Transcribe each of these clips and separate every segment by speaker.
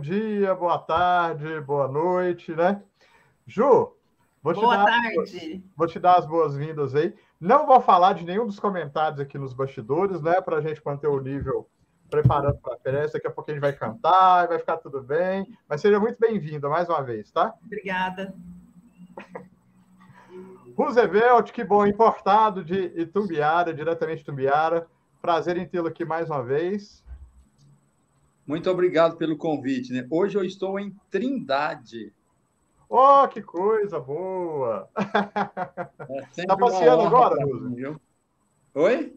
Speaker 1: dia, boa tarde, boa noite, né? Ju, vou te, boa dar, tarde. Vou te dar as boas-vindas aí. Não vou falar de nenhum dos comentários aqui nos bastidores, né? Para a gente manter o nível preparando para a festa. Daqui a pouco a gente vai cantar, vai ficar tudo bem. Mas seja muito bem-vinda mais uma vez, tá?
Speaker 2: Obrigada.
Speaker 1: Roosevelt, que bom, importado de Itumbiara, diretamente de Itumbiara. Prazer em tê-lo aqui mais uma vez.
Speaker 3: Muito obrigado pelo convite. Né? Hoje eu estou em Trindade.
Speaker 1: Oh, que coisa boa! Está é passeando agora, Roosevelt?
Speaker 3: Oi?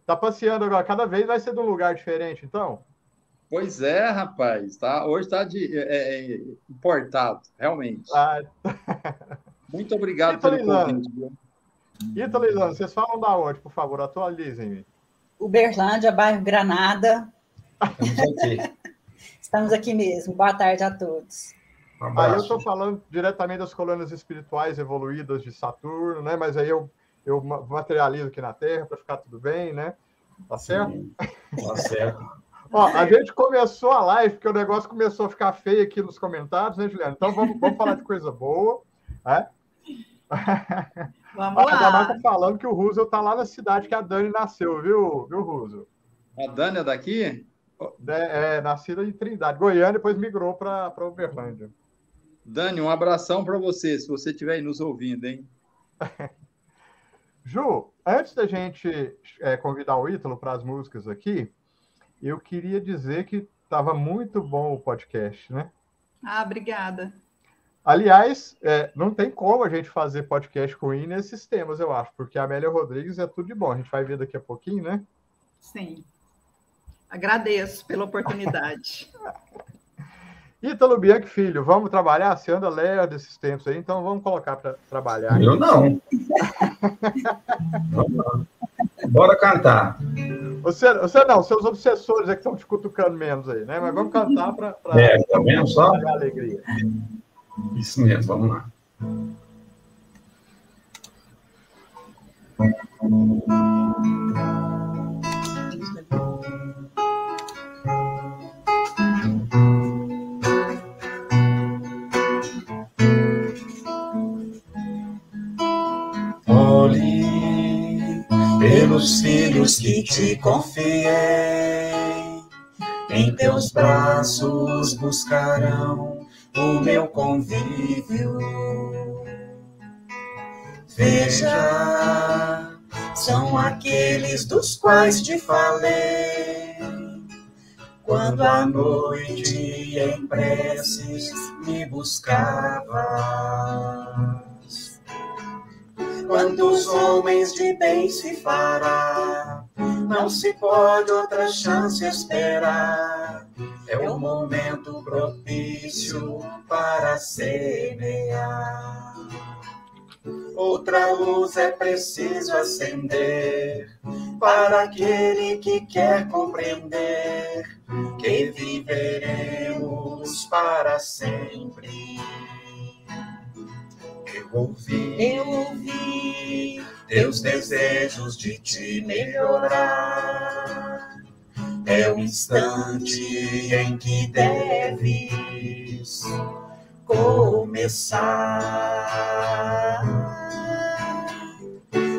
Speaker 1: Está passeando agora. Cada vez vai ser de um lugar diferente, então?
Speaker 3: Pois é, rapaz. Tá? Hoje está de, é, é, importado, realmente. Ah. Muito obrigado pelo convite.
Speaker 1: Ítalo vocês falam da onde, por favor? Atualizem-me.
Speaker 2: Uberlândia, bairro Granada. Estamos aqui. Estamos aqui mesmo. Boa tarde a todos.
Speaker 1: Um aí eu estou falando diretamente das colônias espirituais evoluídas de Saturno, né? Mas aí eu, eu materializo aqui na Terra para ficar tudo bem, né? Tá certo? Sim,
Speaker 3: tá certo.
Speaker 1: Ó, a gente começou a live porque o negócio começou a ficar feio aqui nos comentários, né, Juliana? Então vamos, vamos falar de coisa boa, né?
Speaker 2: Vamos lá.
Speaker 1: A Damar falando que o Russell tá lá na cidade que a Dani nasceu, viu, viu Russell?
Speaker 3: A Dani é daqui?
Speaker 1: É, é nascida em Trindade, Goiânia, depois migrou para Uberlândia.
Speaker 3: Dani, um abração para você, se você estiver aí nos ouvindo, hein?
Speaker 1: Ju, antes da gente é, convidar o Ítalo para as músicas aqui, eu queria dizer que estava muito bom o podcast, né?
Speaker 2: Ah, obrigada.
Speaker 1: Aliás, é, não tem como a gente fazer podcast com I nesses temas, eu acho, porque a Amélia Rodrigues é tudo de bom. A gente vai ver daqui a pouquinho, né?
Speaker 2: Sim. Agradeço pela oportunidade.
Speaker 1: Ítalo Bianchi Filho, vamos trabalhar? Você anda lerdo desses tempos aí, então vamos colocar para trabalhar.
Speaker 4: Eu não. vamos lá. Bora cantar.
Speaker 1: Você, você não, seus obsessores é que estão te cutucando menos aí, né? Mas vamos cantar para.
Speaker 4: É, tá vendo só?
Speaker 1: alegria.
Speaker 4: Isso mesmo, vamos lá. Olhe pelos filhos que te confiei, em teus braços buscarão o meu convívio. Veja, são aqueles dos quais te falei. Quando à noite em preces me buscavas. Quantos homens de bem se fará? Não se pode outra chance esperar é o momento propício para semear. Outra luz é preciso acender para aquele que quer compreender que viveremos para sempre. Eu ouvi,
Speaker 2: eu ouvi
Speaker 4: teus desejos de te melhorar é o instante em que deves começar.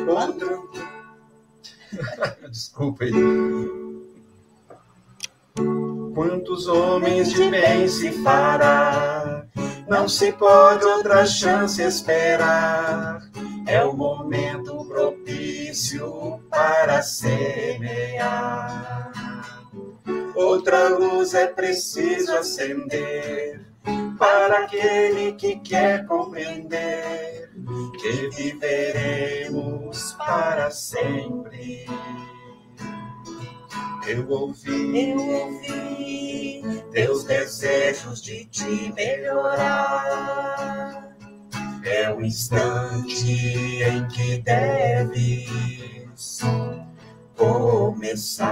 Speaker 4: Outro. Desculpa aí. Quantos homens de bem se fará? Não se pode outra chance esperar. É o momento propício para semear. Outra luz é preciso acender para aquele que quer compreender que viveremos para sempre. Eu ouvi,
Speaker 2: eu ouvi
Speaker 4: teus desejos de te melhorar. É o instante em que deves começar.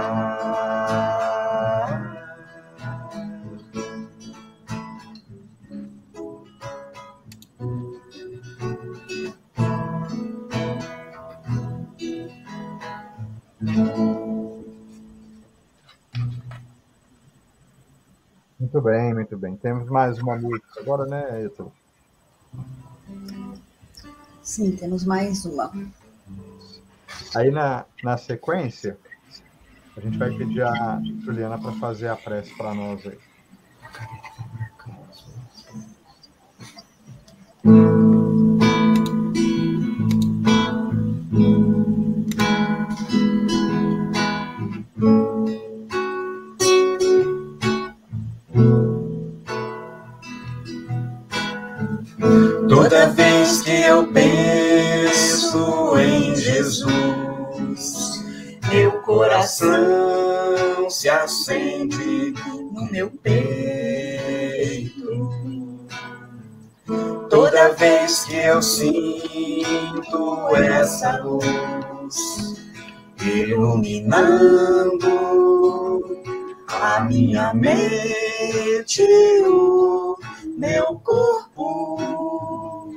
Speaker 1: Muito bem, muito bem. Temos mais uma música agora, né, Ítalo?
Speaker 2: Sim, temos mais uma.
Speaker 1: Aí na, na sequência, a gente vai pedir a Juliana para fazer a prece para nós aí.
Speaker 4: Toda meu peito. Toda vez que eu sinto essa luz iluminando a minha mente, o meu corpo,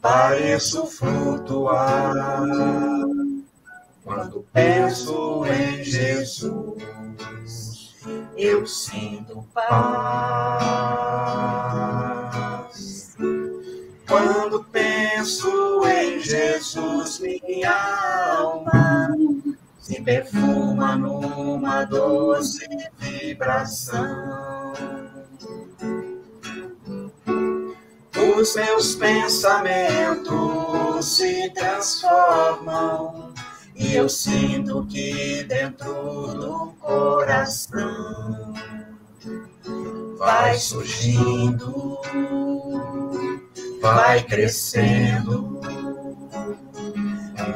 Speaker 4: pareço flutuar quando penso em Jesus. Eu sinto paz. Quando penso em Jesus, minha alma se perfuma numa doce vibração. Os meus pensamentos se transformam e eu sinto que dentro do coração vai surgindo, vai crescendo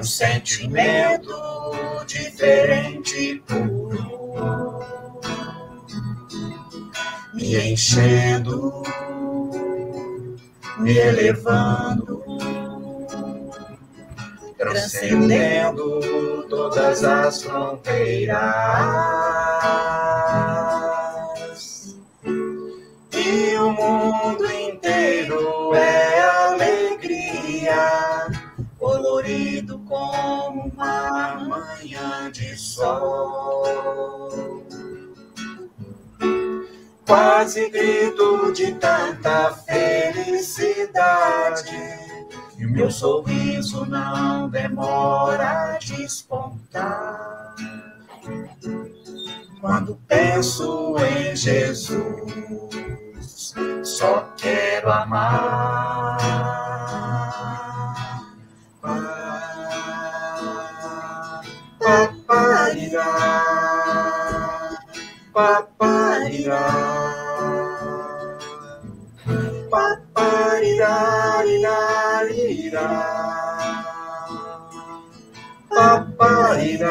Speaker 4: um sentimento diferente puro, me enchendo, me elevando transcendendo todas as fronteiras. E o mundo inteiro é alegria, colorido como uma manhã de sol. Quase grito de tanta felicidade e o meu sorriso não demora a despontar. Quando penso em Jesus, só quero amar. Paparirá, paparirá, paparirá, paparirá,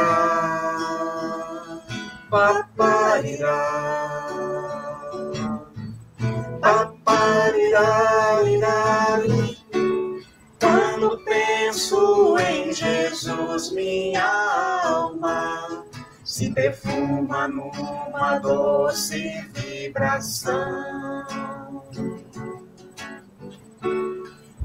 Speaker 4: paparirá, paparirá, quando penso em Jesus, minha alma se perfuma numa doce vibração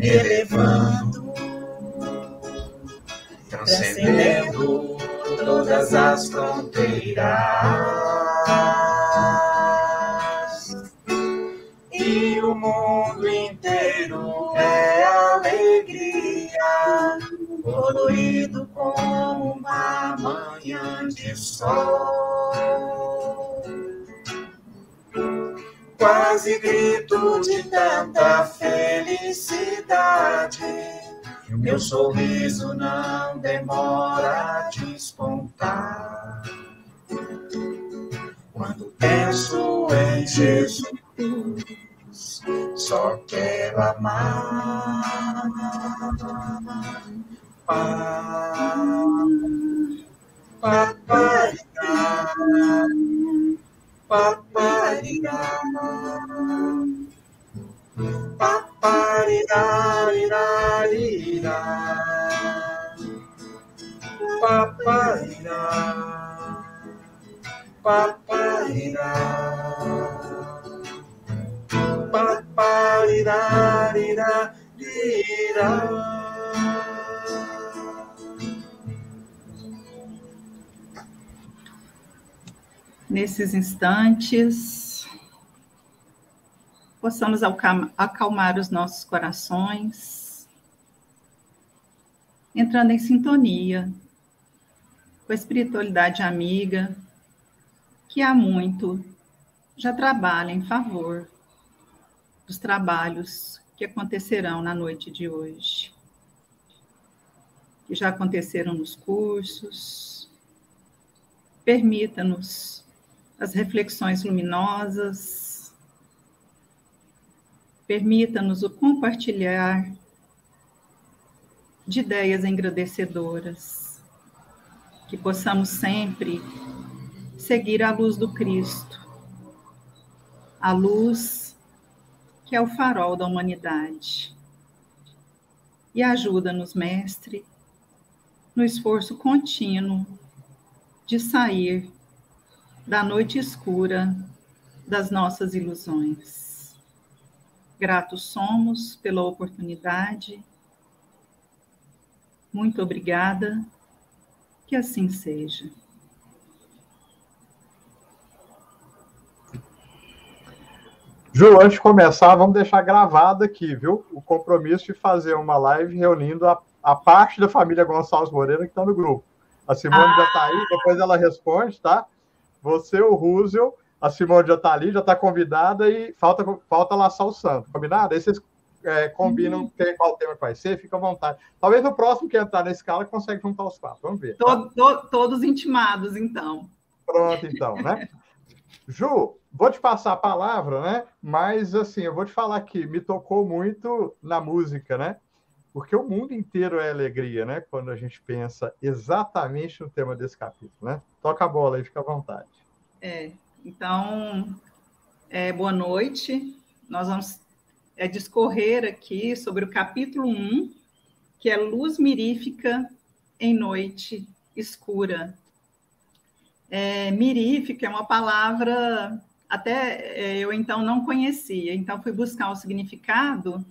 Speaker 4: me elevando, transcendendo todas as fronteiras. E o mundo inteiro é alegria, colorido como uma manhã de sol quase grito de tanta felicidade. Meu sorriso não demora a despontar. Quando penso em Jesus, só quero amar. Papai, papai. Paparira, paparira,
Speaker 2: Nesses instantes, possamos acalmar os nossos corações, entrando em sintonia com a espiritualidade amiga, que há muito já trabalha em favor dos trabalhos que acontecerão na noite de hoje. Que já aconteceram nos cursos. Permita-nos as reflexões luminosas. Permita-nos o compartilhar de ideias engrandecedoras que possamos sempre seguir a luz do Cristo, a luz que é o farol da humanidade. E ajuda-nos, Mestre, no esforço contínuo de sair da noite escura das nossas ilusões. Gratos somos pela oportunidade. Muito obrigada que assim seja.
Speaker 1: Ju, antes de começar, vamos deixar gravado aqui, viu? O compromisso de fazer uma live reunindo a, a parte da família Gonçalves Moreira que está no grupo. A Simone ah. já está aí, depois ela responde, tá? Você, o Rússio, a Simone já está ali, já está convidada e falta, falta laçar o santo, combinado? Aí vocês é, combinam uhum. qual tema vai ser, fica à vontade. Talvez o próximo que entrar na escala consegue juntar os quatro. Vamos ver.
Speaker 2: Tá? to, todos intimados, então.
Speaker 1: Pronto, então, né? Ju, vou te passar a palavra, né? Mas assim, eu vou te falar que me tocou muito na música, né? Porque o mundo inteiro é alegria, né? Quando a gente pensa exatamente no tema desse capítulo, né? Toca a bola aí, fica à vontade.
Speaker 2: É, então, é, boa noite. Nós vamos é, discorrer aqui sobre o capítulo 1, que é luz mirífica em noite escura. É, mirífica é uma palavra até é, eu então não conhecia, então fui buscar o significado.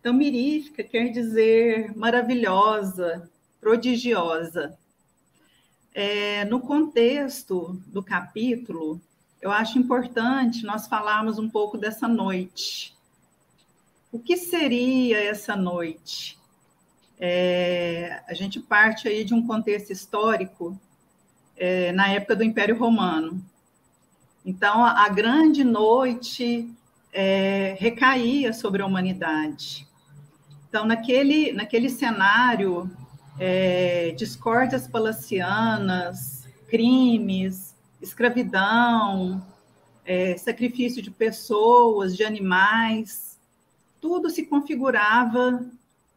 Speaker 2: Então, mirífica quer dizer maravilhosa, prodigiosa. É, no contexto do capítulo, eu acho importante nós falarmos um pouco dessa noite. O que seria essa noite? É, a gente parte aí de um contexto histórico é, na época do Império Romano. Então, a, a grande noite é, recaía sobre a humanidade. Então, naquele, naquele cenário, é, discórdias palacianas, crimes, escravidão, é, sacrifício de pessoas, de animais, tudo se configurava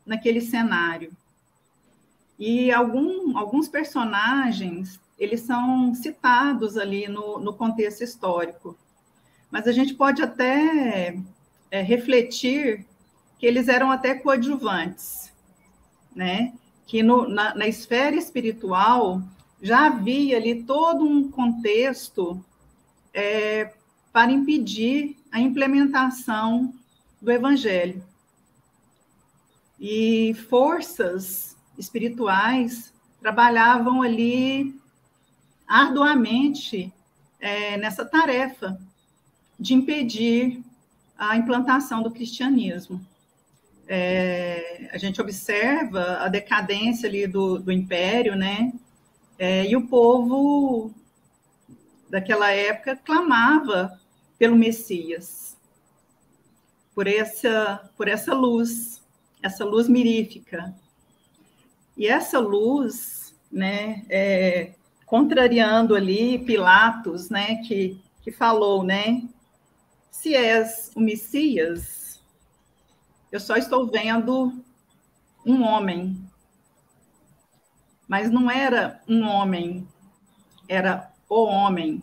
Speaker 2: naquele cenário. E algum, alguns personagens, eles são citados ali no, no contexto histórico. Mas a gente pode até é, refletir que eles eram até coadjuvantes, né? Que no, na, na esfera espiritual já havia ali todo um contexto é, para impedir a implementação do Evangelho. E forças espirituais trabalhavam ali arduamente é, nessa tarefa de impedir a implantação do cristianismo. É, a gente observa a decadência ali do, do império, né? É, e o povo daquela época clamava pelo Messias por essa, por essa luz, essa luz mirífica. E essa luz, né, é, contrariando ali Pilatos, né, que, que falou, né, se és o Messias, eu só estou vendo um homem. Mas não era um homem, era o homem.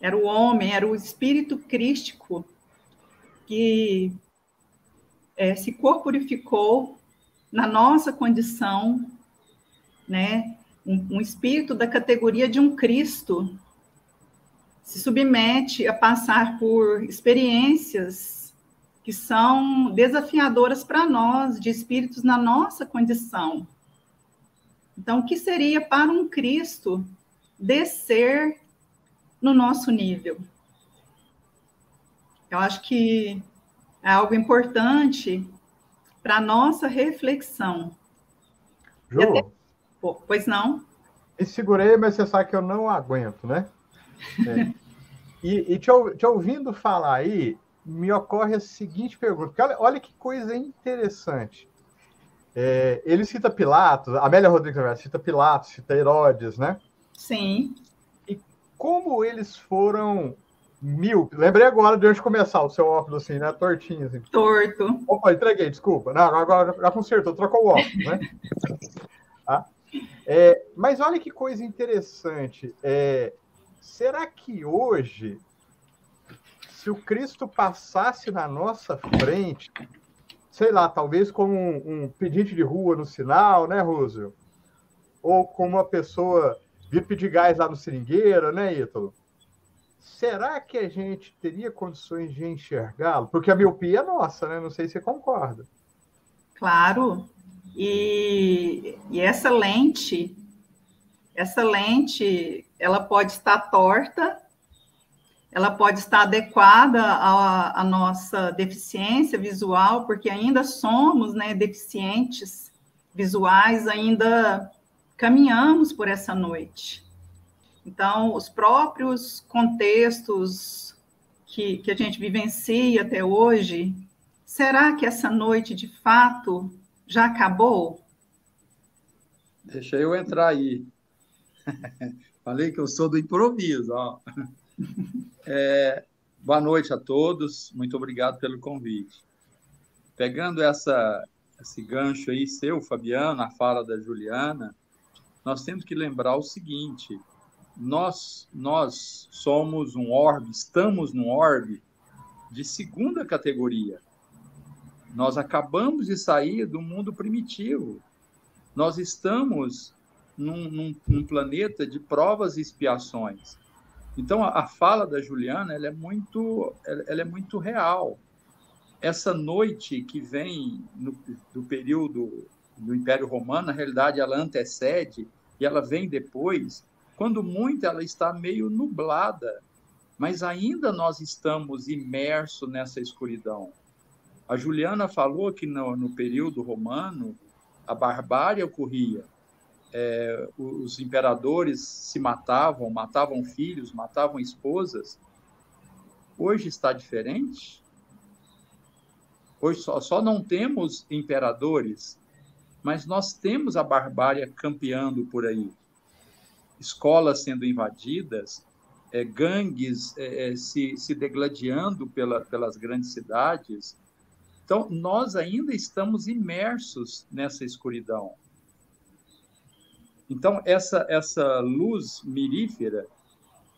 Speaker 2: Era o homem, era o espírito crístico que é, se corporificou na nossa condição né? Um, um espírito da categoria de um Cristo se submete a passar por experiências que são desafiadoras para nós, de espíritos na nossa condição. Então, o que seria para um Cristo descer no nosso nível? Eu acho que é algo importante para a nossa reflexão.
Speaker 1: Ju, até...
Speaker 2: pois não?
Speaker 1: Me segurei, mas você sabe que eu não aguento, né? É. e, e te, te, ouvindo falar aí, me ocorre a seguinte pergunta. Olha, olha, que coisa interessante. É, ele cita Pilatos, Amélia Rodrigues cita Pilatos, cita Herodes, né?
Speaker 2: Sim.
Speaker 1: E como eles foram mil. Lembrei agora de onde começar o seu óculos assim, né? Tortinho. Assim.
Speaker 2: Torto.
Speaker 1: Opa, entreguei, desculpa. Não, agora já consertou, trocou o óculos, né? tá? É, mas olha que coisa interessante. É, será que hoje, se o Cristo passasse na nossa frente, sei lá, talvez como um, um pedinte de rua no sinal, né, Rússio? Ou como uma pessoa vir pedir gás lá no seringueiro, né, Ítalo? será que a gente teria condições de enxergá-lo? Porque a miopia é nossa, né? Não sei se você concorda.
Speaker 2: Claro. E, e essa lente, essa lente, ela pode estar torta, ela pode estar adequada à, à nossa deficiência visual, porque ainda somos né, deficientes visuais, ainda caminhamos por essa noite. Então, os próprios contextos que, que a gente vivencia até hoje, será que essa noite de fato já acabou?
Speaker 3: Deixa eu entrar aí. Falei que eu sou do improviso. Ó. É, boa noite a todos, muito obrigado pelo convite. Pegando essa, esse gancho aí seu, Fabiano, a fala da Juliana, nós temos que lembrar o seguinte: nós, nós somos um orbe, estamos num orbe de segunda categoria. Nós acabamos de sair do mundo primitivo. Nós estamos num, num, num planeta de provas e expiações. Então, a, a fala da Juliana ela é, muito, ela, ela, é muito real. Essa noite que vem no, do período do Império Romano, na realidade, ela antecede e ela vem depois quando muito, ela está meio nublada, mas ainda nós estamos imersos nessa escuridão. A Juliana falou que no, no período romano a barbárie ocorria. É, os imperadores se matavam, matavam filhos, matavam esposas. Hoje está diferente. Hoje só, só não temos imperadores, mas nós temos a barbárie campeando por aí escolas sendo invadidas, é, gangues é, é, se, se degladiando pela, pelas grandes cidades. Então, nós ainda estamos imersos nessa escuridão. Então, essa, essa luz mirífera,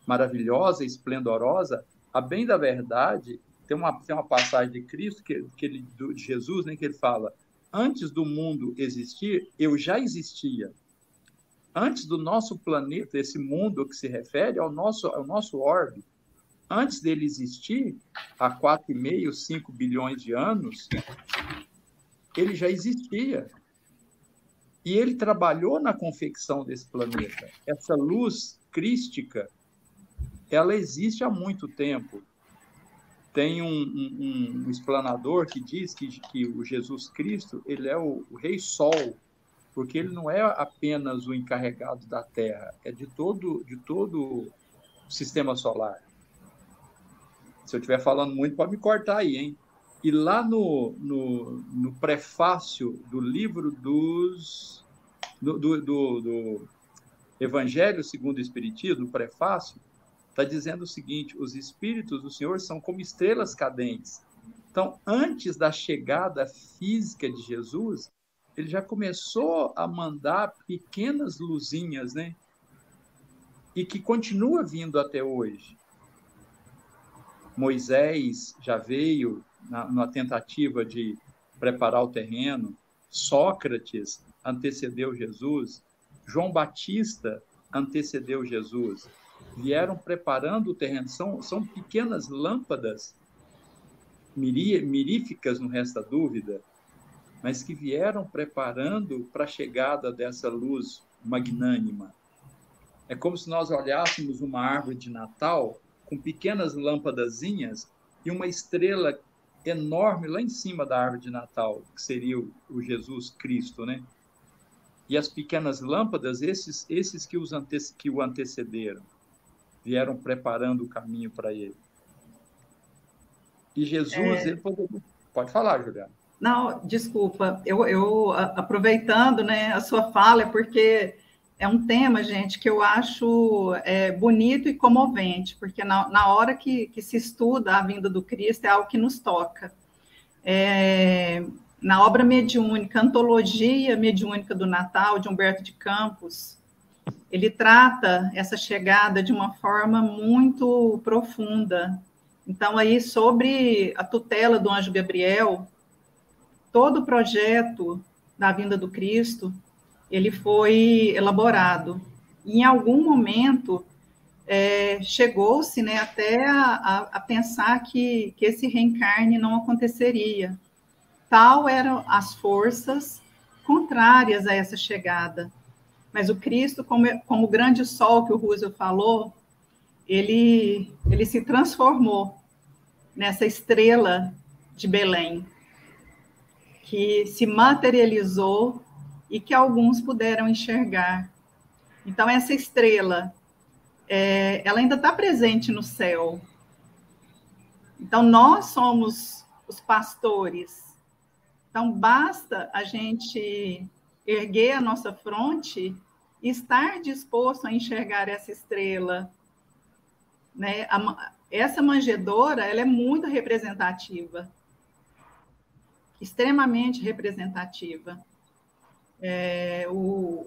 Speaker 3: maravilhosa, esplendorosa, a bem da verdade, tem uma, tem uma passagem de Cristo, que, que ele, de Jesus, né, que ele fala: Antes do mundo existir, eu já existia antes do nosso planeta, esse mundo que se refere ao nosso, ao nosso orbe, antes dele existir, há 4,5, 5 bilhões de anos, ele já existia. E ele trabalhou na confecção desse planeta. Essa luz crística, ela existe há muito tempo. Tem um, um, um explanador que diz que, que o Jesus Cristo ele é o, o Rei Sol porque ele não é apenas o encarregado da Terra, é de todo, de todo o sistema solar. Se eu estiver falando muito, pode me cortar aí, hein? E lá no, no, no prefácio do livro dos. do, do, do, do Evangelho segundo o Espiritismo, no prefácio, está dizendo o seguinte: os Espíritos do Senhor são como estrelas cadentes. Então, antes da chegada física de Jesus, ele já começou a mandar pequenas luzinhas, né? E que continua vindo até hoje. Moisés já veio na, na tentativa de preparar o terreno, Sócrates antecedeu Jesus, João Batista antecedeu Jesus. Vieram preparando o terreno. São, são pequenas lâmpadas miríficas, no resta dúvida, mas que vieram preparando para a chegada dessa luz magnânima. É como se nós olhássemos uma árvore de Natal com pequenas lâmpadazinhas e uma estrela enorme lá em cima da árvore de Natal, que seria o, o Jesus Cristo, né? E as pequenas lâmpadas, esses, esses que, os ante, que o antecederam, vieram preparando o caminho para ele. E Jesus, é... ele poderia... Pode falar, Juliana.
Speaker 2: Não, desculpa. Eu, eu aproveitando né, a sua fala, é porque é um tema, gente, que eu acho é, bonito e comovente, porque na, na hora que, que, se estuda a vinda do Cristo é algo que nos toca. É, na obra mediúnica, Antologia Mediúnica do Natal, de Humberto de Campos, ele trata essa chegada de uma forma muito profunda. Então, aí, sobre a tutela do anjo Gabriel, todo o projeto da vinda do Cristo ele foi elaborado. em algum momento, é, chegou-se né, até a, a, pensar que, que esse reencarne não aconteceria. Tal eram as forças contrárias a essa chegada. Mas o Cristo, como, como o grande sol que o Roosevelt falou, ele, ele se transformou nessa estrela de Belém, que se materializou e que alguns puderam enxergar. Então, essa estrela, é, ela ainda está presente no céu. Então, nós somos os pastores. Então, basta a gente erguer a nossa fronte e estar disposto a enxergar essa estrela. Né? A, essa manjedora ela é muito representativa, extremamente representativa é, o,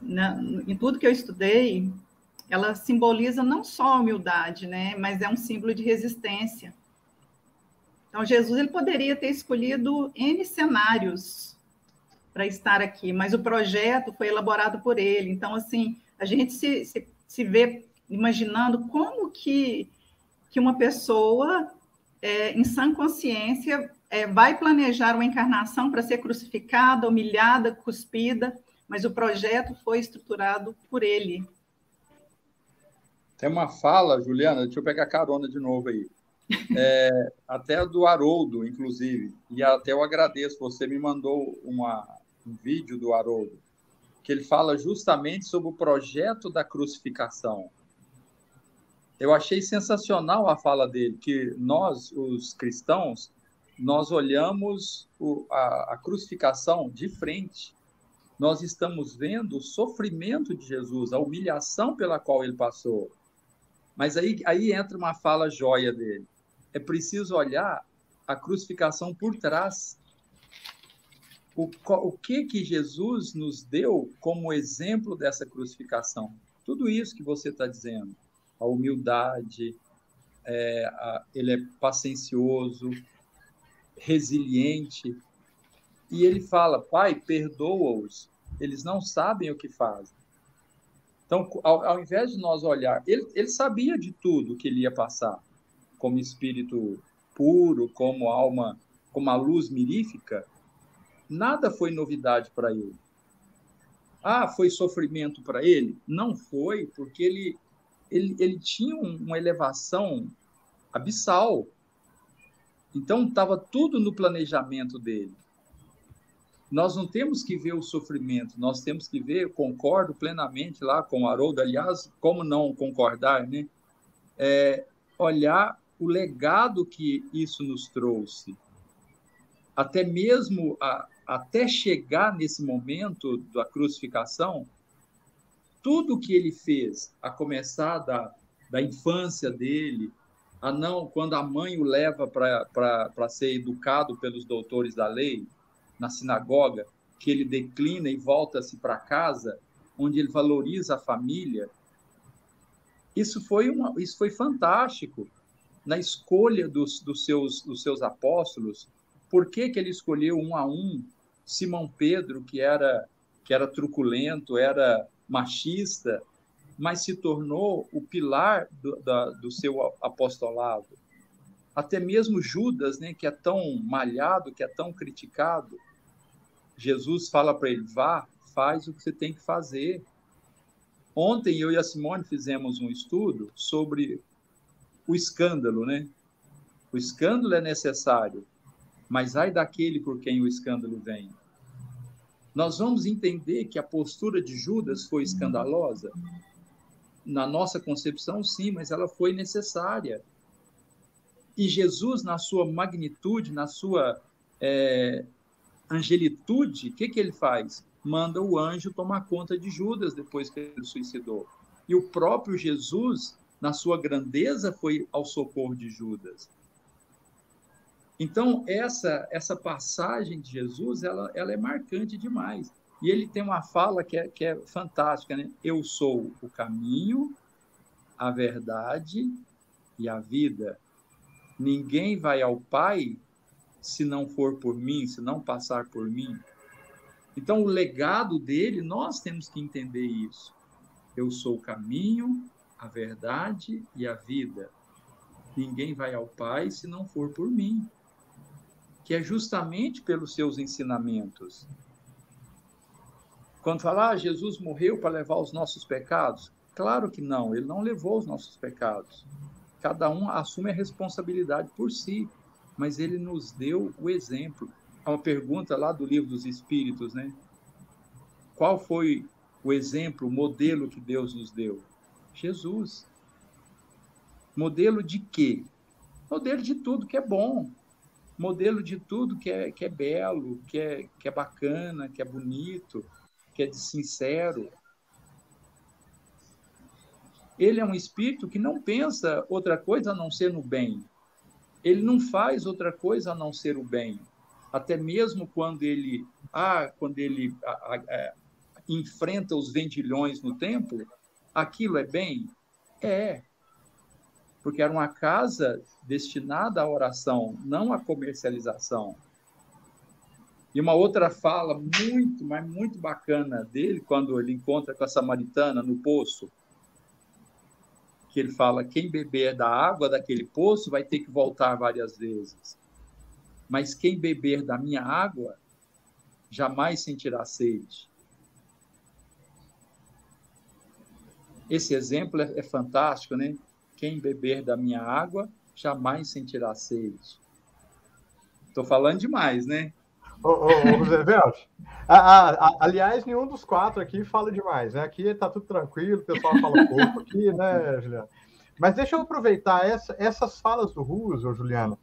Speaker 2: na, em tudo que eu estudei, ela simboliza não só a humildade, né, mas é um símbolo de resistência. Então, Jesus ele poderia ter escolhido N cenários para estar aqui, mas o projeto foi elaborado por ele. Então, assim, a gente se, se, se vê imaginando como que, que uma pessoa, é, em sã consciência, é, vai planejar uma encarnação para ser crucificada, humilhada, cuspida, mas o projeto foi estruturado por ele.
Speaker 3: Tem uma fala, Juliana, deixa eu pegar carona de novo aí. É, até do Haroldo, inclusive, e até eu agradeço, você me mandou uma, um vídeo do Haroldo, que ele fala justamente sobre o projeto da crucificação. Eu achei sensacional a fala dele, que nós, os cristãos, nós olhamos o, a, a crucificação de frente, nós estamos vendo o sofrimento de Jesus, a humilhação pela qual ele passou. Mas aí, aí entra uma fala joia dele. É preciso olhar a crucificação por trás. O, o que que Jesus nos deu como exemplo dessa crucificação? Tudo isso que você está dizendo. A humildade, é, a, ele é paciencioso, resiliente. E ele fala: Pai, perdoa-os, eles não sabem o que fazem. Então, ao, ao invés de nós olhar, ele, ele sabia de tudo que ele ia passar, como espírito puro, como alma, como a luz mirífica, nada foi novidade para ele. Ah, foi sofrimento para ele? Não foi, porque ele, ele, ele tinha uma elevação abissal. Então, estava tudo no planejamento dele. Nós não temos que ver o sofrimento, nós temos que ver, concordo plenamente lá com o Haroldo, aliás, como não concordar, né? É, olhar o legado que isso nos trouxe. Até mesmo a, até chegar nesse momento da crucificação, tudo que ele fez, a começar da, da infância dele, ah, não, quando a mãe o leva para ser educado pelos doutores da lei, na sinagoga, que ele declina e volta-se para casa, onde ele valoriza a família. Isso foi, uma, isso foi fantástico na escolha dos, dos, seus, dos seus apóstolos. Por que, que ele escolheu um a um Simão Pedro, que era que era truculento, era machista, mas se tornou o pilar do, da, do seu apostolado. Até mesmo Judas, né, que é tão malhado, que é tão criticado, Jesus fala para ele: vá, faz o que você tem que fazer. Ontem eu e a Simone fizemos um estudo sobre o escândalo, né? O escândalo é necessário, mas ai daquele por quem o escândalo vem. Nós vamos entender que a postura de Judas foi escandalosa? Na nossa concepção, sim, mas ela foi necessária. E Jesus, na sua magnitude, na sua é, angelitude, o que, que ele faz? Manda o anjo tomar conta de Judas depois que ele suicidou. E o próprio Jesus, na sua grandeza, foi ao socorro de Judas. Então, essa, essa passagem de Jesus, ela, ela é marcante demais. E ele tem uma fala que é, que é fantástica, né? Eu sou o caminho, a verdade e a vida. Ninguém vai ao Pai se não for por mim, se não passar por mim. Então, o legado dele, nós temos que entender isso. Eu sou o caminho, a verdade e a vida. Ninguém vai ao Pai se não for por mim. Que é justamente pelos seus ensinamentos. Quando fala, ah, Jesus morreu para levar os nossos pecados, claro que não, ele não levou os nossos pecados. Cada um assume a responsabilidade por si mas ele nos deu o exemplo. Há uma pergunta lá do livro dos Espíritos, né? Qual foi o exemplo, o modelo que Deus nos deu? Jesus. Modelo de quê? Modelo de tudo que é bom. Modelo de tudo que é, que é belo, que é, que é bacana, que é bonito, que é de sincero. Ele é um espírito que não pensa outra coisa a não ser no bem ele não faz outra coisa a não ser o bem. Até mesmo quando ele, ah, quando ele enfrenta os vendilhões no templo, aquilo é bem? É. Porque era uma casa destinada à oração, não à comercialização. E uma outra fala muito, mas muito bacana dele, quando ele encontra com a samaritana no poço, que ele fala: quem beber da água daquele poço vai ter que voltar várias vezes. Mas quem beber da minha água jamais sentirá sede. Esse exemplo é, é fantástico, né? Quem beber da minha água jamais sentirá sede. Estou falando demais, né?
Speaker 1: Ô, ô, ô José Velt, aliás, nenhum dos quatro aqui fala demais, né? Aqui tá tudo tranquilo, o pessoal fala pouco aqui, né, Juliano? Mas deixa eu aproveitar essa, essas falas do Russo, Juliano,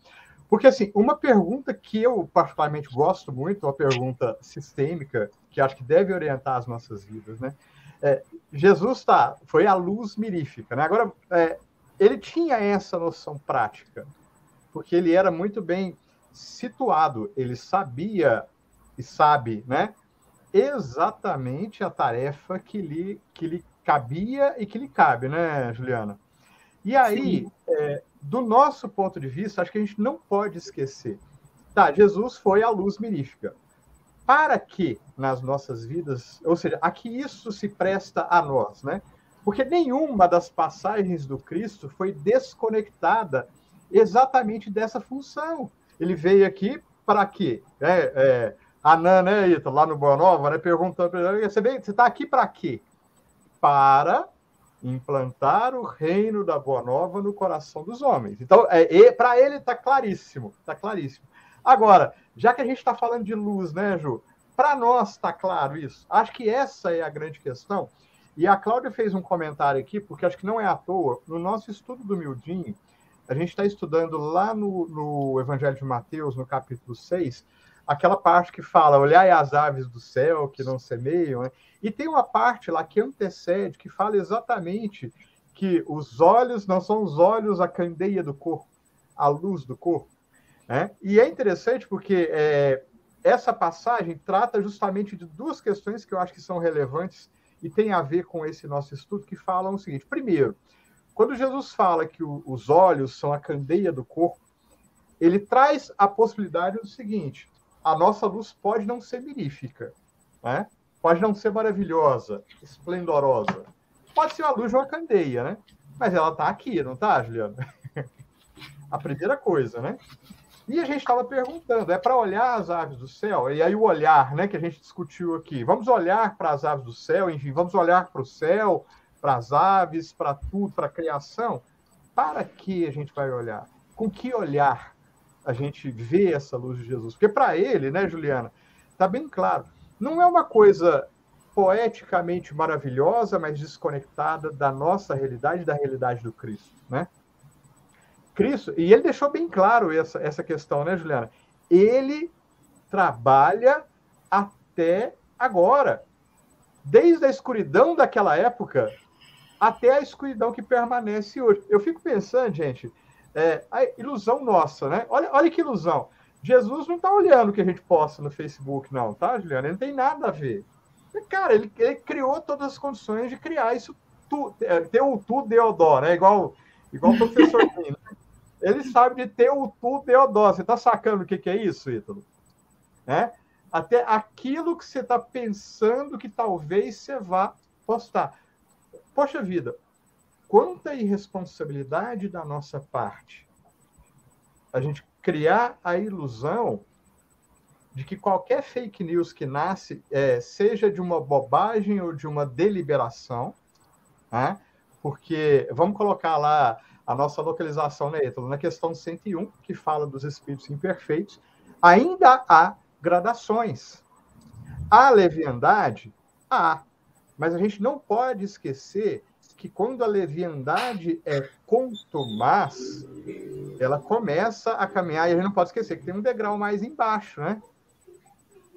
Speaker 1: porque assim, uma pergunta que eu particularmente gosto muito, uma pergunta sistêmica, que acho que deve orientar as nossas vidas, né? É, Jesus tá, foi a luz mirífica, né? Agora, é, ele tinha essa noção prática, porque ele era muito bem situado, ele sabia e sabe, né? Exatamente a tarefa que lhe, que lhe cabia e que lhe cabe, né, Juliana? E aí, é, do nosso ponto de vista, acho que a gente não pode esquecer. Tá, Jesus foi a luz mirífica. Para que nas nossas vidas, ou seja, a que isso se presta a nós, né? Porque nenhuma das passagens do Cristo foi desconectada exatamente dessa função. Ele veio aqui para quê? É, é, a Nan, né, Ita, lá no Boa Nova, né, perguntando para ele, você está aqui para quê? Para implantar o reino da Boa Nova no coração dos homens. Então, é, para ele está claríssimo, está claríssimo. Agora, já que a gente está falando de luz, né, Ju? Para nós está claro isso. Acho que essa é a grande questão. E a Cláudia fez um comentário aqui, porque acho que não é à toa. No nosso estudo do Mildinho, a gente está estudando lá no, no, Evangelho de Mateus, no capítulo 6, aquela parte que fala: olhai as aves do céu que não semeiam. Né? E tem uma parte lá que antecede, que fala exatamente que os olhos não são os olhos a candeia do corpo, a luz do corpo. Né? E é interessante porque é, essa passagem trata justamente de duas questões que eu acho que são relevantes e tem a ver com esse nosso estudo, que falam o seguinte: primeiro, quando Jesus fala que o, os olhos são a candeia do corpo, ele traz a possibilidade do seguinte: a nossa luz pode não ser mirífica, né? pode não ser maravilhosa, esplendorosa. Pode ser uma luz de uma candeia, né? Mas ela está aqui, não está, Juliana? a primeira coisa, né? E a gente estava perguntando, é para olhar as aves do céu? E aí o olhar, né, que a gente discutiu aqui. Vamos olhar para as aves do céu, enfim, vamos olhar para o céu, para as aves, para tudo, para a criação. Para que a gente vai olhar? Com que olhar a gente vê essa luz de Jesus? Porque para ele, né, Juliana, está bem claro. Não é uma coisa poeticamente maravilhosa, mas desconectada da nossa realidade, da realidade do Cristo, né? Cristo, e ele deixou bem claro essa, essa questão, né, Juliana? Ele trabalha até agora. Desde a escuridão daquela época até a escuridão que permanece hoje. Eu fico pensando, gente, é, a ilusão nossa, né? Olha, olha que ilusão. Jesus não está olhando o que a gente posta no Facebook, não, tá, Juliana? Ele não tem nada a ver. Cara, ele, ele criou todas as condições de criar isso, tu, é, ter o tu Deodó, né? Igual, igual o professor Pino. Né? Ele sabe de ter o tu Deodó. Você está sacando o que, que é isso, Ítalo? Né? Até aquilo que você está pensando que talvez você vá postar. Poxa vida, quanta irresponsabilidade da nossa parte a gente criar a ilusão de que qualquer fake news que nasce, é, seja de uma bobagem ou de uma deliberação, né? porque vamos colocar lá a nossa localização, né? Na questão 101, que fala dos espíritos imperfeitos, ainda há gradações. Há leviandade? Há. Mas a gente não pode esquecer que quando a leviandade é contumaz, ela começa a caminhar, e a gente não pode esquecer que tem um degrau mais embaixo, né?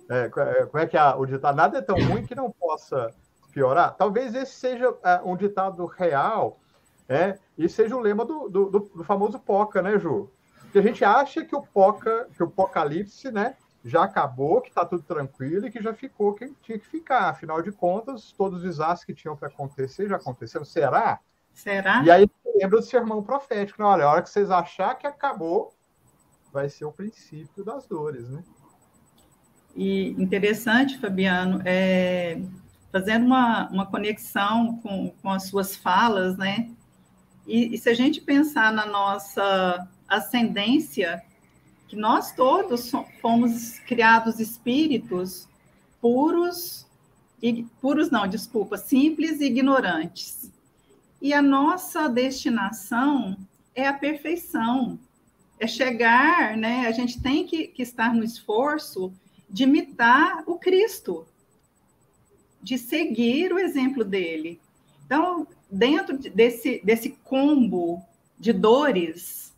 Speaker 1: É, é como é que é o ditado? Nada é tão ruim que não possa piorar. Talvez esse seja uh, um ditado real é, e seja o lema do, do, do, famoso POCA, né, Ju? Que a gente acha que o POCA, que o Apocalipse, né, já acabou, que está tudo tranquilo e que já ficou quem tinha que ficar. Afinal de contas, todos os desastres que tinham para acontecer já aconteceram. Será?
Speaker 2: Será?
Speaker 1: E aí lembra do sermão profético. Né? Olha, a hora que vocês achar que acabou, vai ser o princípio das dores, né?
Speaker 2: E interessante, Fabiano, é, fazendo uma, uma conexão com, com as suas falas, né? E, e, se a gente pensar na nossa ascendência, que nós todos fomos criados espíritos puros, e, puros não, desculpa, simples e ignorantes. E a nossa destinação é a perfeição, é chegar, né? A gente tem que, que estar no esforço de imitar o Cristo, de seguir o exemplo dele. Então, dentro desse, desse combo de dores,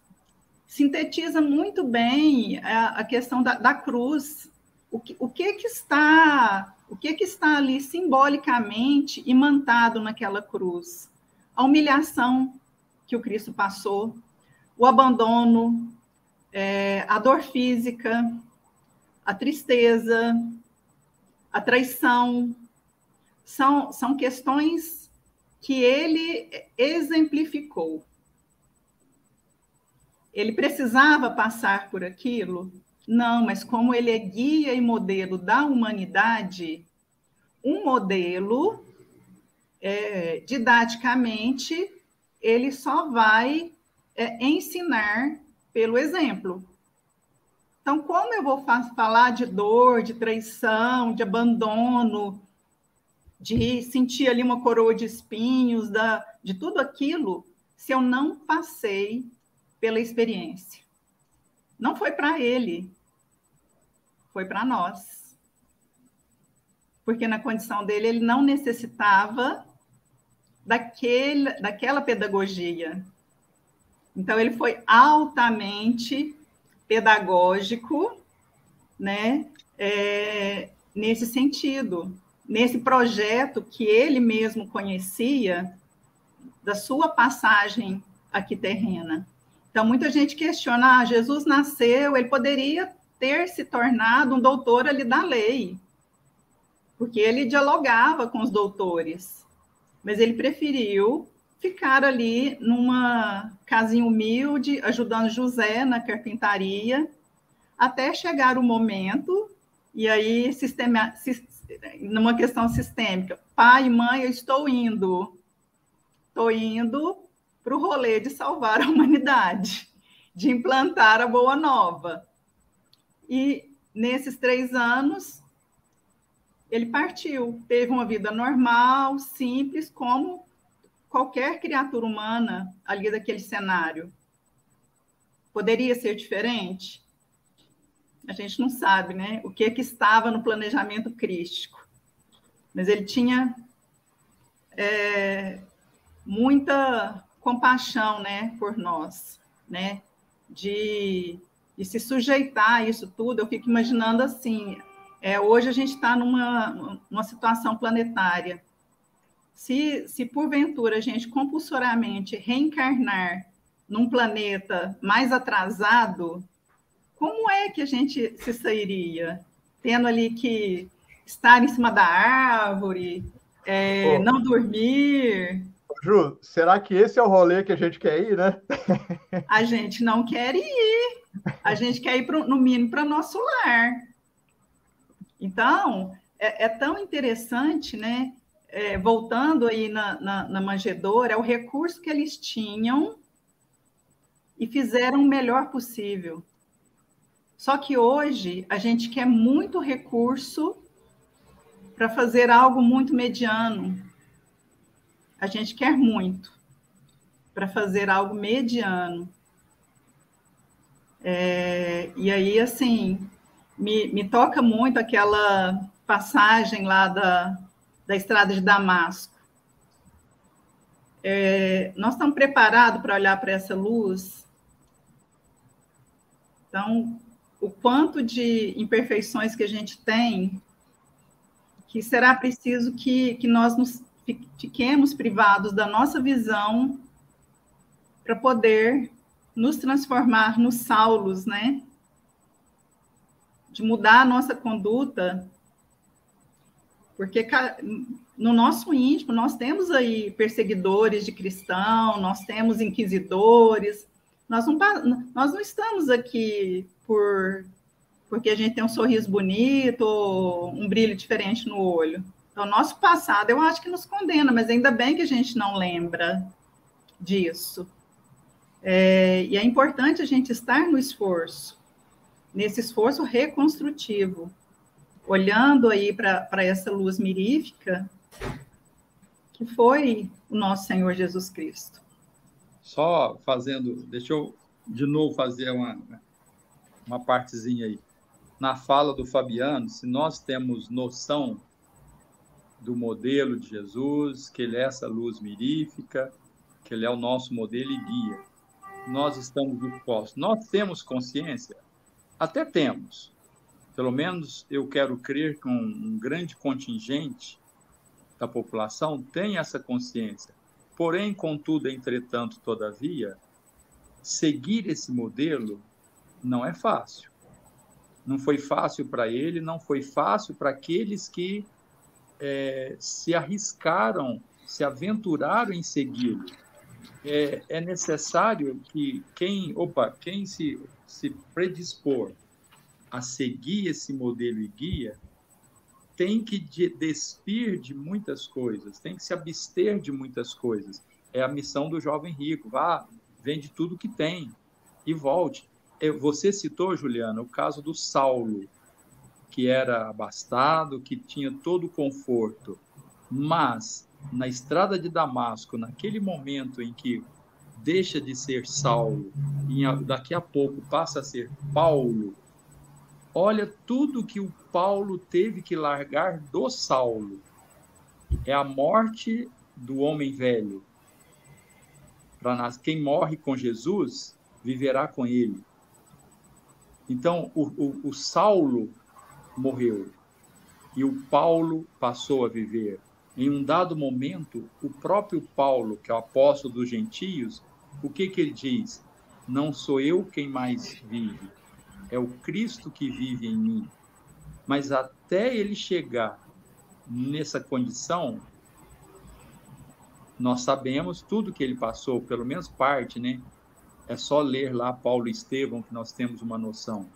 Speaker 2: sintetiza muito bem a, a questão da, da, cruz. O que, o que que está o que que está ali simbolicamente imantado naquela cruz? A humilhação que o Cristo passou, o abandono, é, a dor física, a tristeza, a traição, são, são questões que ele exemplificou. Ele precisava passar por aquilo? Não, mas como ele é guia e modelo da humanidade, um modelo, é, didaticamente, ele só vai é, ensinar pelo exemplo. Então, como eu vou falar de dor, de traição, de abandono, de sentir ali uma coroa de espinhos, da, de tudo aquilo, se eu não passei pela experiência. Não foi para ele, foi para nós. Porque na condição dele, ele não necessitava daquele, daquela pedagogia. Então, ele foi altamente pedagógico, né, é, nesse sentido nesse projeto que ele mesmo conhecia da sua passagem aqui terrena. Então, muita gente questiona: ah, Jesus nasceu, ele poderia ter se tornado um doutor ali da lei, porque ele dialogava com os doutores, mas ele preferiu ficar ali numa casinha humilde, ajudando José na carpintaria, até chegar o momento, e aí sistema, numa questão sistêmica. Pai mãe, eu estou indo. Estou indo para o rolê de salvar a humanidade, de implantar a boa nova. E nesses três anos, ele partiu, teve uma vida normal, simples, como qualquer criatura humana ali daquele cenário. Poderia ser diferente? A gente não sabe, né? O que, é que estava no planejamento crístico. Mas ele tinha é, muita compaixão, né, por nós, né? De, de se sujeitar a isso tudo. Eu fico imaginando assim: é, hoje a gente está numa, numa situação planetária. Se, se porventura a gente compulsoriamente reencarnar num planeta mais atrasado, como é que a gente se sairia? Tendo ali que estar em cima da árvore, é, não dormir.
Speaker 1: Ju, será que esse é o rolê que a gente quer ir, né?
Speaker 2: A gente não quer ir. A gente quer ir, pro, no mínimo, para nosso lar. Então, é, é tão interessante, né? É, voltando aí na, na, na manjedoura, é o recurso que eles tinham e fizeram o melhor possível. Só que hoje a gente quer muito recurso para fazer algo muito mediano. A gente quer muito para fazer algo mediano. É, e aí, assim, me, me toca muito aquela passagem lá da, da estrada de Damasco. É, nós estamos preparados para olhar para essa luz? Então, o quanto de imperfeições que a gente tem, que será preciso que, que nós nos fiquemos privados da nossa visão para poder nos transformar nos Saulos, né? de mudar a nossa conduta, porque no nosso íntimo nós temos aí perseguidores de cristão, nós temos inquisidores, nós não, nós não estamos aqui por porque a gente tem um sorriso bonito, um brilho diferente no olho. Então, nosso passado, eu acho que nos condena, mas ainda bem que a gente não lembra disso. É, e é importante a gente estar no esforço, nesse esforço reconstrutivo, olhando aí para essa luz mirífica que foi o nosso Senhor Jesus Cristo.
Speaker 3: Só fazendo, deixa eu de novo fazer uma, uma partezinha aí. Na fala do Fabiano, se nós temos noção do modelo de Jesus, que ele é essa luz mirífica, que ele é o nosso modelo e guia, nós estamos dispostos. Nós temos consciência até temos. Pelo menos eu quero crer que um, um grande contingente da população tem essa consciência. Porém, contudo, entretanto, todavia, seguir esse modelo não é fácil. Não foi fácil para ele, não foi fácil para aqueles que é, se arriscaram, se aventuraram em segui-lo. É, é, necessário que quem, opa, quem se se predispor a seguir esse modelo e guia, tem que despir de muitas coisas, tem que se abster de muitas coisas. É a missão do jovem rico. Vá, vende tudo que tem e volte. É, você citou, Juliana, o caso do Saulo, que era abastado, que tinha todo o conforto, mas na estrada de Damasco, naquele momento em que deixa de ser Saulo e daqui a pouco passa a ser Paulo, olha tudo que o Paulo teve que largar do Saulo. É a morte do homem velho. Para quem morre com Jesus, viverá com ele. Então, o, o, o Saulo morreu e o Paulo passou a viver. Em um dado momento, o próprio Paulo, que é o apóstolo dos gentios, o que, que ele diz? Não sou eu quem mais vive, é o Cristo que vive em mim. Mas até ele chegar nessa condição, nós sabemos tudo que ele passou, pelo menos parte, né? É só ler lá Paulo e Estevão que nós temos uma noção.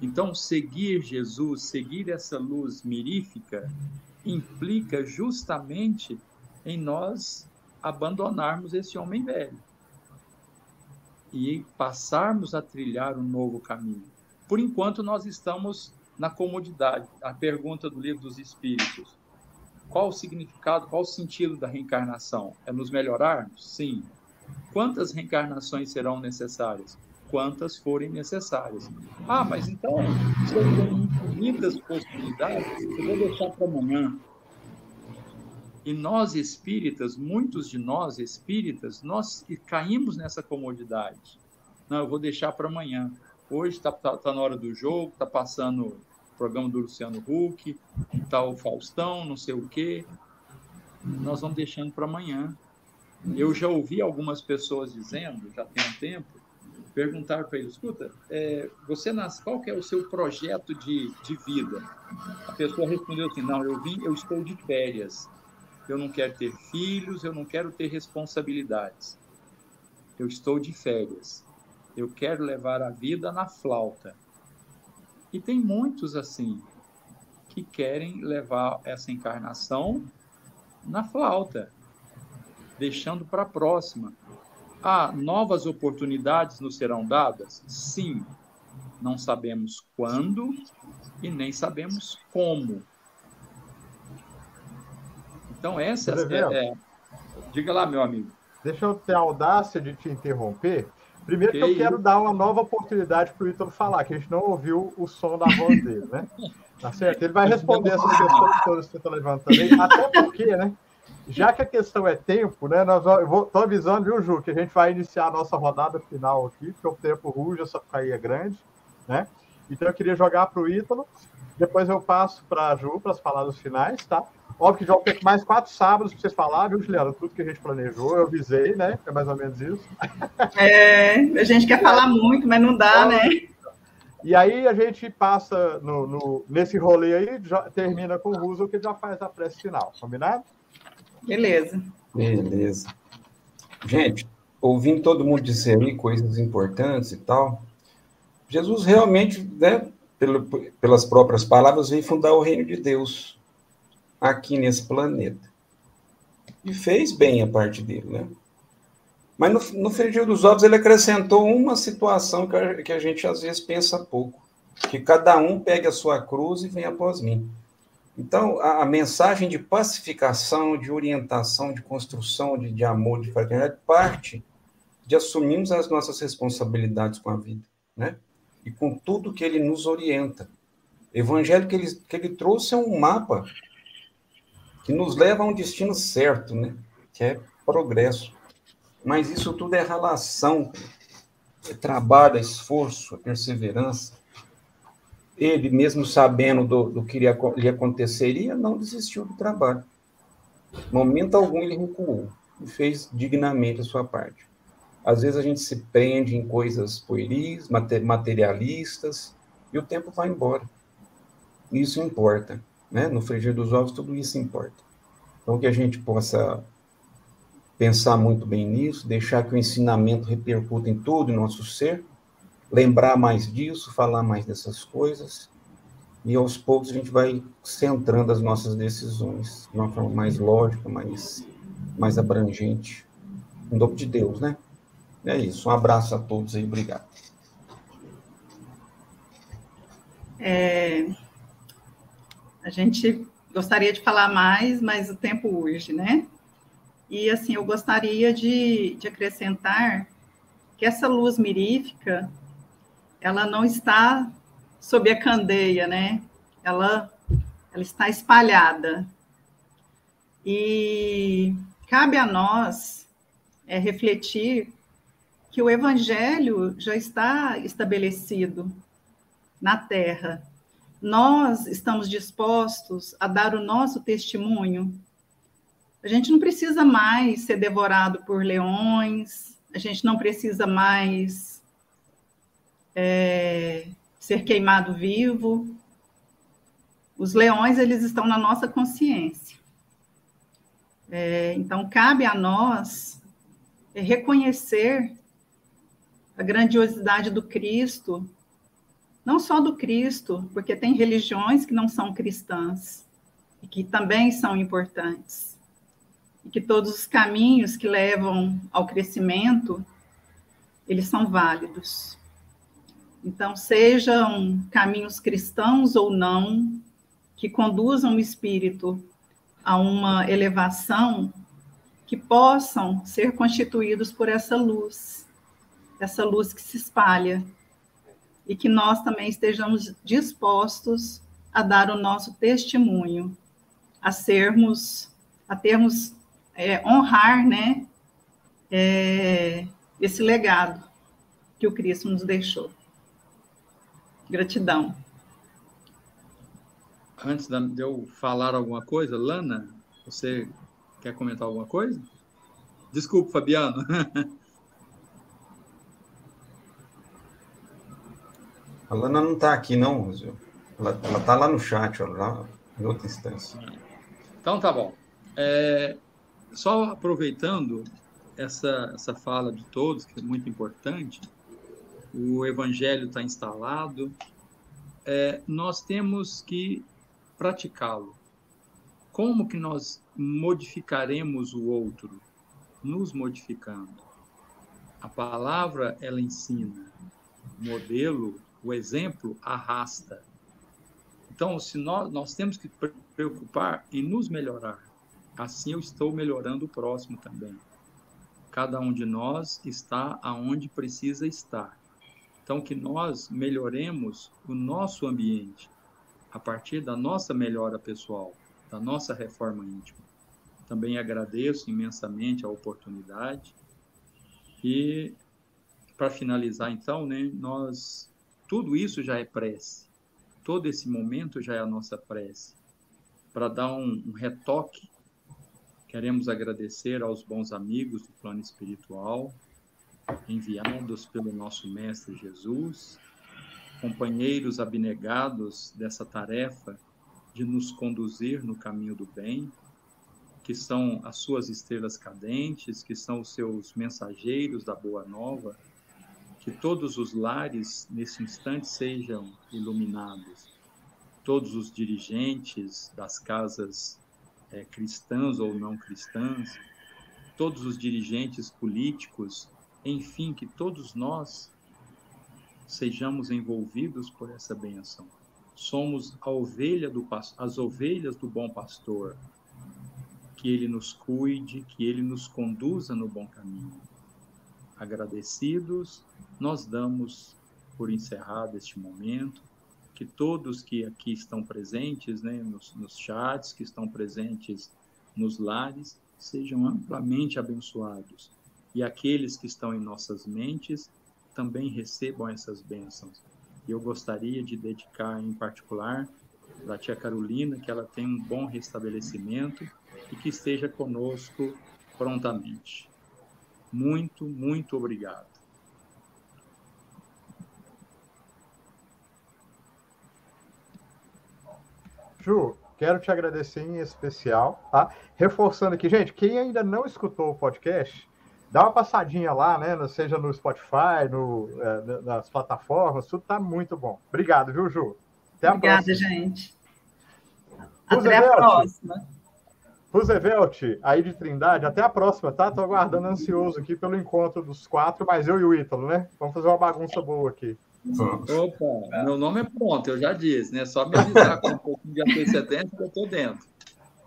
Speaker 3: Então, seguir Jesus, seguir essa luz mirífica, implica justamente em nós abandonarmos esse homem velho e passarmos a trilhar um novo caminho. Por enquanto, nós estamos na comodidade. A pergunta do livro dos Espíritos: qual o significado, qual o sentido da reencarnação? É nos melhorarmos? Sim. Quantas reencarnações serão necessárias? Quantas forem necessárias. Ah, mas então, se eu tenho possibilidades, eu vou deixar para amanhã. E nós espíritas, muitos de nós espíritas, nós caímos nessa comodidade. Não, eu vou deixar para amanhã. Hoje está tá, tá na hora do jogo, está passando o programa do Luciano Huck, está o Faustão, não sei o quê. Nós vamos deixando para amanhã. Eu já ouvi algumas pessoas dizendo, já tem um tempo, perguntar para ele, escuta, é, você nasce, qual que é o seu projeto de, de vida? A pessoa respondeu assim, não, eu vim, eu estou de férias eu não quero ter filhos, eu não quero ter responsabilidades. Eu estou de férias. Eu quero levar a vida na flauta. E tem muitos assim que querem levar essa encarnação na flauta, deixando para a próxima. Ah, novas oportunidades nos serão dadas? Sim. Não sabemos quando e nem sabemos como. Então, essa é, é, Diga lá, meu amigo.
Speaker 1: Deixa eu ter a audácia de te interromper. Primeiro que, que eu quero dar uma nova oportunidade para o Ítalo falar, que a gente não ouviu o som da voz dele, né? Tá certo? Ele vai responder essas questões todas que você está levantando aí, até porque, né? Já que a questão é tempo, né? Nós, eu vou, tô avisando, viu, Ju, que a gente vai iniciar a nossa rodada final aqui, porque o tempo ruge, essa cair é grande, né? Então eu queria jogar para o Ítalo, depois eu passo para a Ju para as palavras finais, tá? Óbvio que já vão ter mais quatro sábados para vocês falarem, viu, Juliana? Tudo que a gente planejou, eu avisei, né? É mais ou menos isso.
Speaker 2: É, a gente quer falar muito, mas não dá, né?
Speaker 1: E aí a gente passa no, no, nesse rolê aí, já, termina com o Russo, que já faz a prece final, combinado?
Speaker 2: Beleza.
Speaker 5: Beleza. Gente, ouvindo todo mundo dizer aí coisas importantes e tal, Jesus realmente, né, pelas próprias palavras, veio fundar o reino de Deus aqui nesse planeta. E fez bem a parte dele, né? Mas no, no frigir dos ovos ele acrescentou uma situação que a, que a gente às vezes pensa pouco, que cada um pegue a sua cruz e venha após mim. Então, a, a, mensagem de pacificação, de orientação, de construção, de, de amor, de fraternidade, parte de assumirmos as nossas responsabilidades com a vida, né? E com tudo que ele nos orienta. O evangelho que ele, que ele trouxe é um mapa que nos leva a um destino certo, né? Que é progresso. Mas isso tudo é relação, é trabalho, é esforço, é perseverança. Ele, mesmo sabendo do, do que lhe aconteceria, não desistiu do trabalho. Momento algum ele recuou e fez dignamente a sua parte. Às vezes a gente se prende em coisas pueris, materialistas, e o tempo vai embora. Isso importa né? No frigir dos ovos, tudo isso importa. Então, que a gente possa pensar muito bem nisso, deixar que o ensinamento repercuta em todo o nosso ser, lembrar mais disso, falar mais dessas coisas, e aos poucos a gente vai centrando as nossas decisões de uma forma mais lógica, mais, mais abrangente. Em nome de Deus, né? É isso. Um abraço a todos aí, obrigado.
Speaker 2: É, a gente gostaria de falar mais, mas o tempo urge, né? E assim, eu gostaria de, de acrescentar que essa luz mirífica, ela não está sob a candeia, né? Ela, ela está espalhada. E cabe a nós é, refletir que o evangelho já está estabelecido na Terra nós estamos dispostos a dar o nosso testemunho. A gente não precisa mais ser devorado por leões, a gente não precisa mais é, ser queimado vivo. Os leões, eles estão na nossa consciência. É, então, cabe a nós reconhecer a grandiosidade do Cristo não só do Cristo, porque tem religiões que não são cristãs e que também são importantes. E que todos os caminhos que levam ao crescimento, eles são válidos. Então, sejam caminhos cristãos ou não, que conduzam o espírito a uma elevação, que possam ser constituídos por essa luz, essa luz que se espalha, e que nós também estejamos dispostos a dar o nosso testemunho, a sermos, a termos, é, honrar, né, é, esse legado que o Cristo nos deixou. Gratidão.
Speaker 3: Antes de eu falar alguma coisa, Lana, você quer comentar alguma coisa? Desculpe, Fabiano.
Speaker 5: A Lana não está aqui, não, Rosio. Ela está lá no chat, ó, lá em outra instância.
Speaker 3: Então tá bom. É, só aproveitando essa, essa fala de todos, que é muito importante, o evangelho está instalado, é, nós temos que praticá-lo. Como que nós modificaremos o outro? Nos modificando. A palavra, ela ensina. O modelo, o exemplo, arrasta. Então, se nós, nós temos que preocupar em nos melhorar. Assim eu estou melhorando o próximo também. Cada um de nós está aonde precisa estar. Então, que nós melhoremos o nosso ambiente a partir da nossa melhora pessoal, da nossa reforma íntima. Também agradeço imensamente a oportunidade. E, para finalizar, então, né, nós, tudo isso já é prece. Todo esse momento já é a nossa prece. Para dar um, um retoque, queremos agradecer aos bons amigos do plano espiritual, enviados pelo nosso Mestre Jesus, companheiros abnegados dessa tarefa de nos conduzir no caminho do bem, que são as suas estrelas cadentes, que são os seus mensageiros da boa nova, que todos os lares nesse instante sejam iluminados, todos os dirigentes das casas é, cristãs ou não cristãs, todos os dirigentes políticos enfim, que todos nós sejamos envolvidos por essa benção. Somos a ovelha do as ovelhas do bom pastor. Que ele nos cuide, que ele nos conduza no bom caminho. Agradecidos, nós damos por encerrado este momento. Que todos que aqui estão presentes, né, nos, nos chats, que estão presentes nos lares, sejam amplamente abençoados e aqueles que estão em nossas mentes também recebam essas bênçãos. E eu gostaria de dedicar em particular para a tia Carolina, que ela tenha um bom restabelecimento e que esteja conosco prontamente. Muito, muito obrigado.
Speaker 1: Ju, quero te agradecer em especial, tá? Reforçando aqui, gente, quem ainda não escutou o podcast, dá uma passadinha lá, né? Seja no Spotify, no, é, nas plataformas, tudo tá muito bom. Obrigado, viu, Ju?
Speaker 2: Até a Obrigada, próxima. gente. Até a próxima.
Speaker 1: Roosevelt, aí de Trindade, até a próxima, tá? Tô aguardando ansioso aqui pelo encontro dos quatro, mas eu e o Ítalo, né? Vamos fazer uma bagunça boa aqui.
Speaker 3: Opa, meu nome é pronto, eu já disse, né? Só me avisar com um pouquinho de antecedência que eu tô dentro.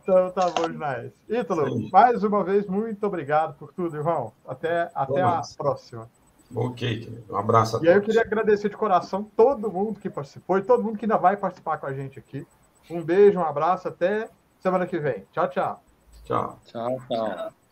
Speaker 1: Então tá bom demais. Ítalo, mais uma vez, muito obrigado por tudo, irmão. Até, até a próxima.
Speaker 5: Ok, um abraço
Speaker 1: a todos. E aí eu queria agradecer de coração todo mundo que participou e todo mundo que ainda vai participar com a gente aqui. Um beijo, um abraço, até semana que vem. Tchau, tchau.
Speaker 5: Tchau.
Speaker 3: Tchau, tchau.